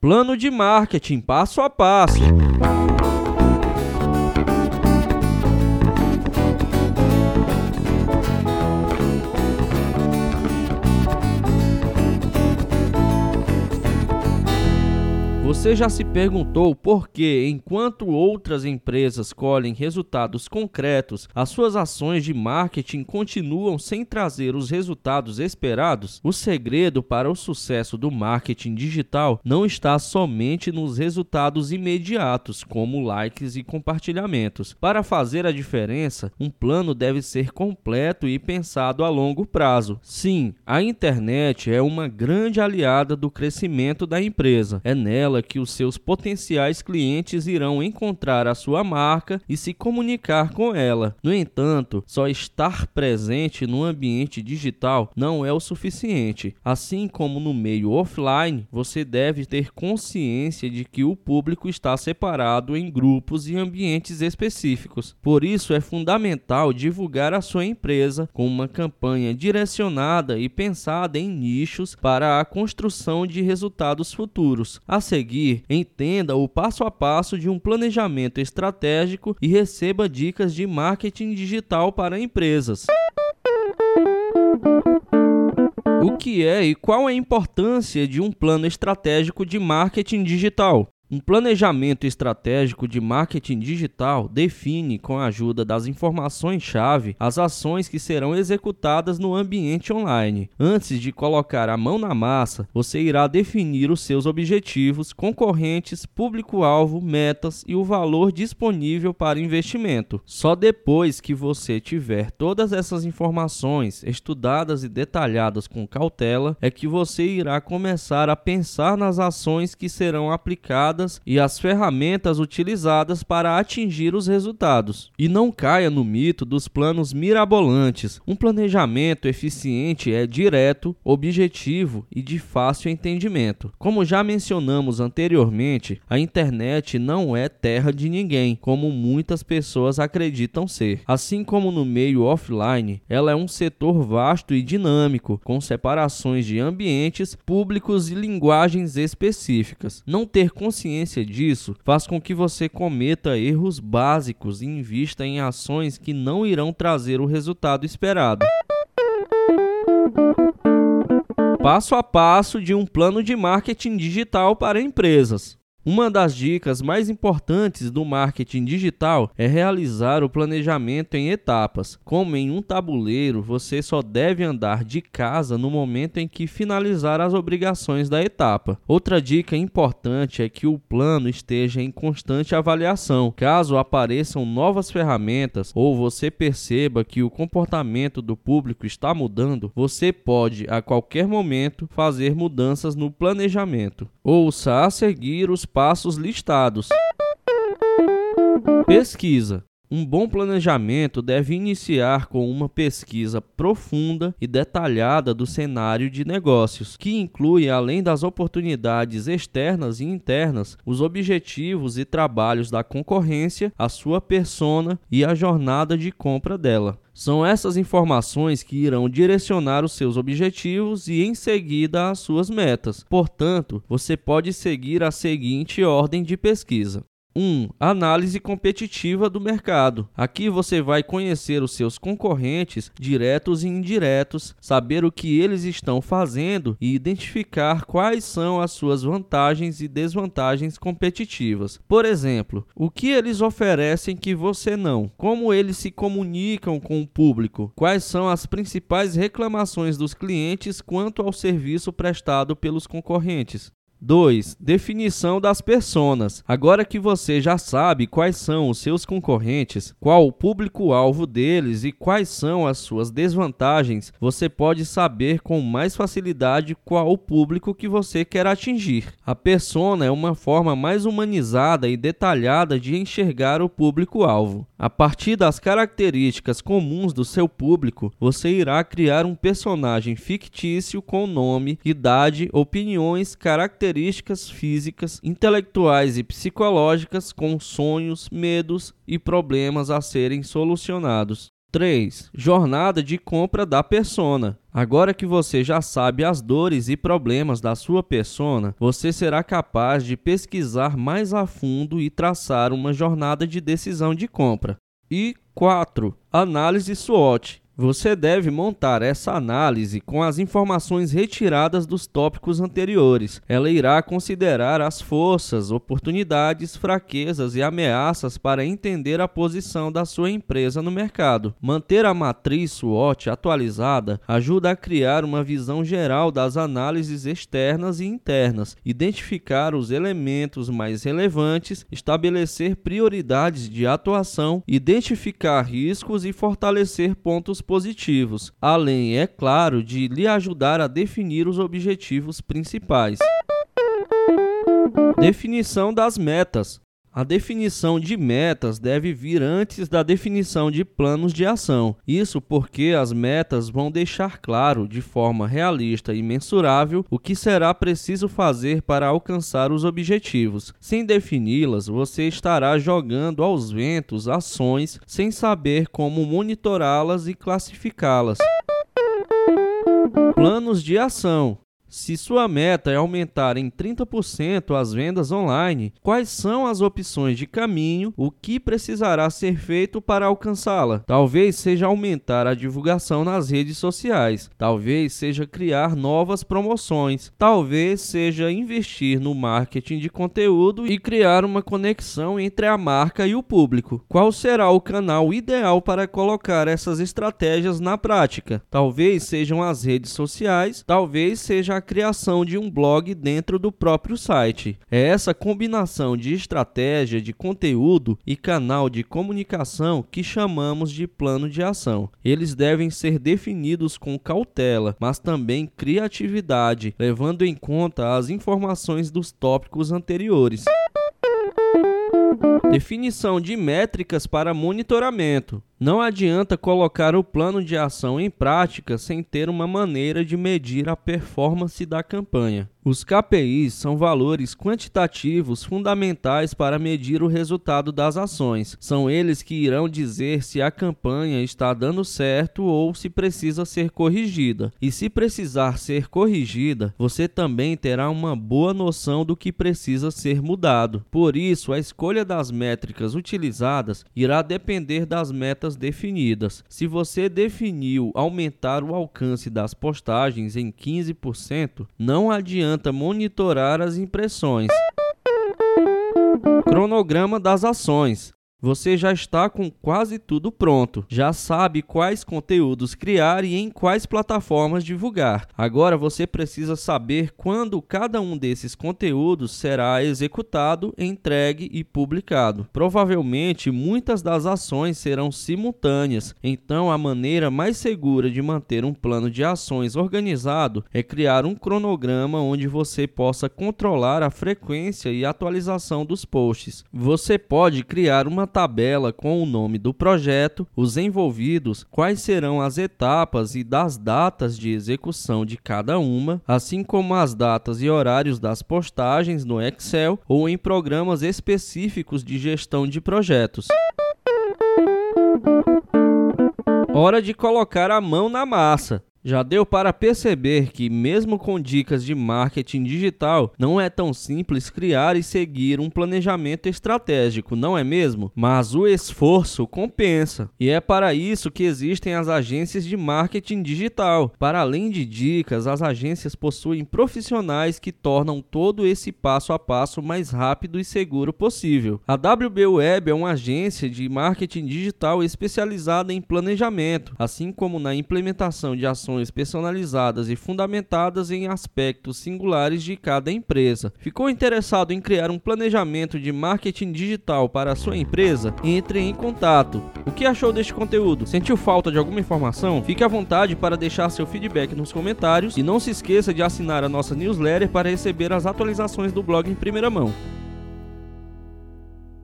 Plano de marketing passo a passo. Você já se perguntou por que, enquanto outras empresas colhem resultados concretos, as suas ações de marketing continuam sem trazer os resultados esperados? O segredo para o sucesso do marketing digital não está somente nos resultados imediatos, como likes e compartilhamentos. Para fazer a diferença, um plano deve ser completo e pensado a longo prazo. Sim, a internet é uma grande aliada do crescimento da empresa. É nela que os seus potenciais clientes irão encontrar a sua marca e se comunicar com ela. No entanto, só estar presente no ambiente digital não é o suficiente. Assim como no meio offline, você deve ter consciência de que o público está separado em grupos e ambientes específicos. Por isso, é fundamental divulgar a sua empresa com uma campanha direcionada e pensada em nichos para a construção de resultados futuros. A seguir, entenda o passo a passo de um planejamento estratégico e receba dicas de marketing digital para empresas. O que é e qual é a importância de um plano estratégico de marketing digital? Um planejamento estratégico de marketing digital define, com a ajuda das informações-chave, as ações que serão executadas no ambiente online. Antes de colocar a mão na massa, você irá definir os seus objetivos, concorrentes, público-alvo, metas e o valor disponível para investimento. Só depois que você tiver todas essas informações estudadas e detalhadas com cautela, é que você irá começar a pensar nas ações que serão aplicadas e as ferramentas utilizadas para atingir os resultados. E não caia no mito dos planos mirabolantes. Um planejamento eficiente é direto, objetivo e de fácil entendimento. Como já mencionamos anteriormente, a internet não é terra de ninguém, como muitas pessoas acreditam ser. Assim como no meio offline, ela é um setor vasto e dinâmico, com separações de ambientes, públicos e linguagens específicas. Não ter consciência consciência disso faz com que você cometa erros básicos e invista em ações que não irão trazer o resultado esperado. Passo a passo de um plano de marketing digital para empresas. Uma das dicas mais importantes do marketing digital é realizar o planejamento em etapas. Como em um tabuleiro, você só deve andar de casa no momento em que finalizar as obrigações da etapa. Outra dica importante é que o plano esteja em constante avaliação. Caso apareçam novas ferramentas ou você perceba que o comportamento do público está mudando, você pode a qualquer momento fazer mudanças no planejamento. Ouça a seguir os passos listados. Pesquisa. Um bom planejamento deve iniciar com uma pesquisa profunda e detalhada do cenário de negócios, que inclui, além das oportunidades externas e internas, os objetivos e trabalhos da concorrência, a sua persona e a jornada de compra dela. São essas informações que irão direcionar os seus objetivos e, em seguida, as suas metas. Portanto, você pode seguir a seguinte ordem de pesquisa: 1. Análise competitiva do mercado. Aqui você vai conhecer os seus concorrentes, diretos e indiretos, saber o que eles estão fazendo e identificar quais são as suas vantagens e desvantagens competitivas. Por exemplo, o que eles oferecem que você não? Como eles se comunicam com o público? Quais são as principais reclamações dos clientes quanto ao serviço prestado pelos concorrentes? 2. Definição das personas. Agora que você já sabe quais são os seus concorrentes, qual o público-alvo deles e quais são as suas desvantagens, você pode saber com mais facilidade qual o público que você quer atingir. A persona é uma forma mais humanizada e detalhada de enxergar o público-alvo. A partir das características comuns do seu público, você irá criar um personagem fictício com nome, idade, opiniões, características características físicas, intelectuais e psicológicas com sonhos, medos e problemas a serem solucionados. 3. Jornada de compra da persona. Agora que você já sabe as dores e problemas da sua persona, você será capaz de pesquisar mais a fundo e traçar uma jornada de decisão de compra. E 4. Análise SWOT. Você deve montar essa análise com as informações retiradas dos tópicos anteriores. Ela irá considerar as forças, oportunidades, fraquezas e ameaças para entender a posição da sua empresa no mercado. Manter a matriz SWOT atualizada ajuda a criar uma visão geral das análises externas e internas, identificar os elementos mais relevantes, estabelecer prioridades de atuação, identificar riscos e fortalecer pontos além, é claro, de lhe ajudar a definir os objetivos principais. Definição das metas. A definição de metas deve vir antes da definição de planos de ação. Isso porque as metas vão deixar claro, de forma realista e mensurável, o que será preciso fazer para alcançar os objetivos. Sem defini-las, você estará jogando aos ventos ações sem saber como monitorá-las e classificá-las. Planos de ação. Se sua meta é aumentar em 30% as vendas online, quais são as opções de caminho, o que precisará ser feito para alcançá-la? Talvez seja aumentar a divulgação nas redes sociais, talvez seja criar novas promoções, talvez seja investir no marketing de conteúdo e criar uma conexão entre a marca e o público. Qual será o canal ideal para colocar essas estratégias na prática? Talvez sejam as redes sociais, talvez seja a criação de um blog dentro do próprio site. É essa combinação de estratégia de conteúdo e canal de comunicação que chamamos de plano de ação. Eles devem ser definidos com cautela, mas também criatividade, levando em conta as informações dos tópicos anteriores. Definição de métricas para monitoramento. Não adianta colocar o plano de ação em prática sem ter uma maneira de medir a performance da campanha. Os KPIs são valores quantitativos fundamentais para medir o resultado das ações. São eles que irão dizer se a campanha está dando certo ou se precisa ser corrigida. E se precisar ser corrigida, você também terá uma boa noção do que precisa ser mudado. Por isso, a escolha das métricas utilizadas irá depender das metas metas definidas. Se você definiu aumentar o alcance das postagens em 15%, não adianta monitorar as impressões. Cronograma das ações. Você já está com quase tudo pronto, já sabe quais conteúdos criar e em quais plataformas divulgar. Agora você precisa saber quando cada um desses conteúdos será executado, entregue e publicado. Provavelmente muitas das ações serão simultâneas, então a maneira mais segura de manter um plano de ações organizado é criar um cronograma onde você possa controlar a frequência e atualização dos posts. Você pode criar uma tabela com o nome do projeto, os envolvidos, quais serão as etapas e das datas de execução de cada uma, assim como as datas e horários das postagens no Excel ou em programas específicos de gestão de projetos. Hora de colocar a mão na massa. Já deu para perceber que, mesmo com dicas de marketing digital, não é tão simples criar e seguir um planejamento estratégico, não é mesmo? Mas o esforço compensa. E é para isso que existem as agências de marketing digital. Para além de dicas, as agências possuem profissionais que tornam todo esse passo a passo mais rápido e seguro possível. A WB Web é uma agência de marketing digital especializada em planejamento, assim como na implementação de ações informações personalizadas e fundamentadas em aspectos singulares de cada empresa. Ficou interessado em criar um planejamento de marketing digital para a sua empresa? Entre em contato. O que achou deste conteúdo? Sentiu falta de alguma informação? Fique à vontade para deixar seu feedback nos comentários e não se esqueça de assinar a nossa newsletter para receber as atualizações do blog em primeira mão.